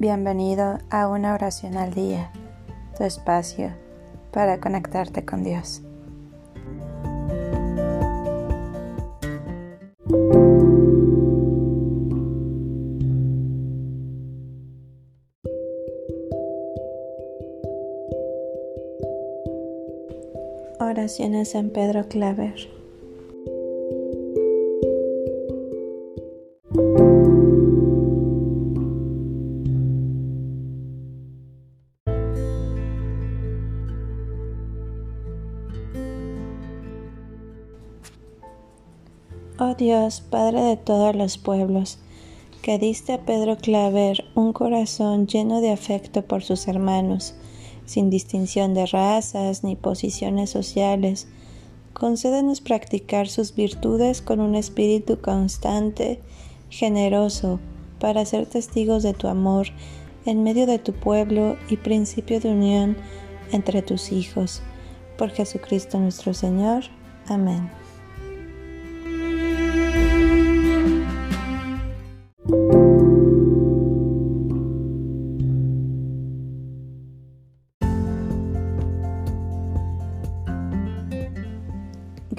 Bienvenido a una oración al día, tu espacio para conectarte con Dios. Oración a San Pedro Claver. Oh Dios, Padre de todos los pueblos, que diste a Pedro Claver un corazón lleno de afecto por sus hermanos, sin distinción de razas ni posiciones sociales, concédenos practicar sus virtudes con un espíritu constante, generoso, para ser testigos de tu amor en medio de tu pueblo y principio de unión entre tus hijos. Por Jesucristo nuestro Señor. Amén.